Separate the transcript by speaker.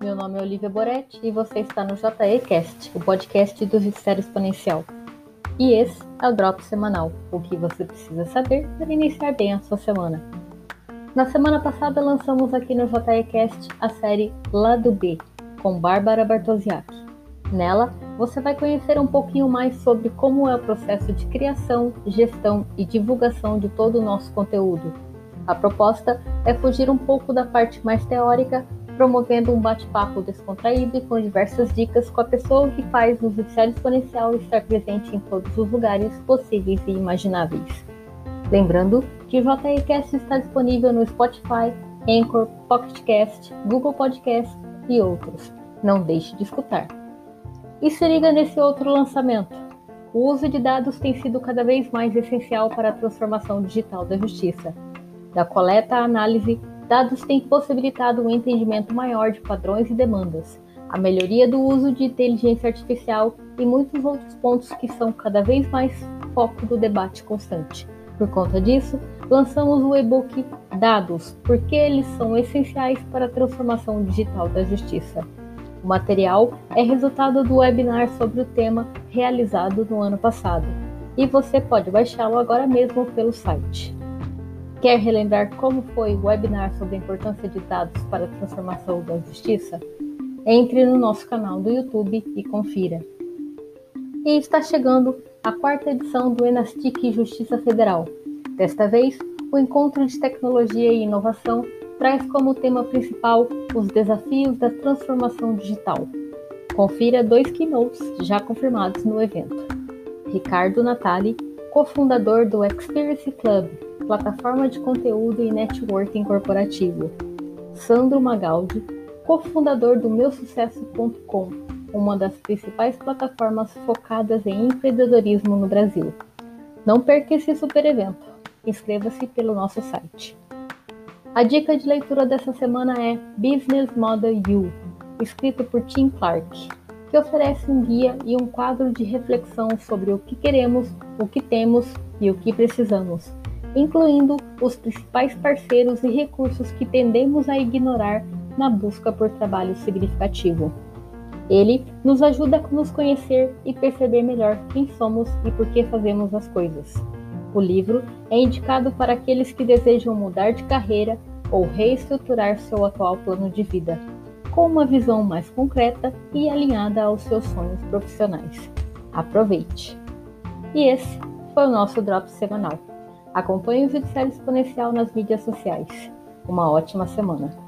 Speaker 1: Meu nome é Olivia Boretti e você está no JECast, o podcast do Judiciário Exponencial. E esse é o Drop Semanal, o que você precisa saber para iniciar bem a sua semana. Na semana passada lançamos aqui no JECast a série Lado B, com Bárbara Bartosiak. Nela, você vai conhecer um pouquinho mais sobre como é o processo de criação, gestão e divulgação de todo o nosso conteúdo. A proposta é fugir um pouco da parte mais teórica promovendo um bate-papo descontraído e com diversas dicas com a pessoa que faz o judiciário exponencial estar presente em todos os lugares possíveis e imagináveis. Lembrando que o JRCast está disponível no Spotify, Anchor, PocketCast, Google Podcast e outros. Não deixe de escutar. E se liga nesse outro lançamento. O uso de dados tem sido cada vez mais essencial para a transformação digital da justiça. Da coleta à análise, Dados têm possibilitado um entendimento maior de padrões e demandas, a melhoria do uso de inteligência artificial e muitos outros pontos que são cada vez mais foco do debate constante. Por conta disso, lançamos o e-book Dados, porque eles são essenciais para a transformação digital da justiça. O material é resultado do webinar sobre o tema realizado no ano passado, e você pode baixá-lo agora mesmo pelo site. Quer relembrar como foi o webinar sobre a importância de dados para a transformação da justiça? Entre no nosso canal do YouTube e confira. E está chegando a quarta edição do Enastic Justiça Federal. Desta vez, o encontro de tecnologia e inovação traz como tema principal os desafios da transformação digital. Confira dois keynotes já confirmados no evento. Ricardo Natali, cofundador do Experience Club, plataforma de conteúdo e networking corporativo. Sandro Magaldi, cofundador do meusucesso.com, uma das principais plataformas focadas em empreendedorismo no Brasil. Não perca esse super evento. Inscreva-se pelo nosso site. A dica de leitura dessa semana é Business Model You, escrito por Tim Clark, que oferece um guia e um quadro de reflexão sobre o que queremos, o que temos e o que precisamos incluindo os principais parceiros e recursos que tendemos a ignorar na busca por trabalho significativo. Ele nos ajuda a nos conhecer e perceber melhor quem somos e por que fazemos as coisas. O livro é indicado para aqueles que desejam mudar de carreira ou reestruturar seu atual plano de vida, com uma visão mais concreta e alinhada aos seus sonhos profissionais. Aproveite! E esse foi o nosso Drop semanal. Acompanhe o Judiciário Exponencial nas mídias sociais. Uma ótima semana!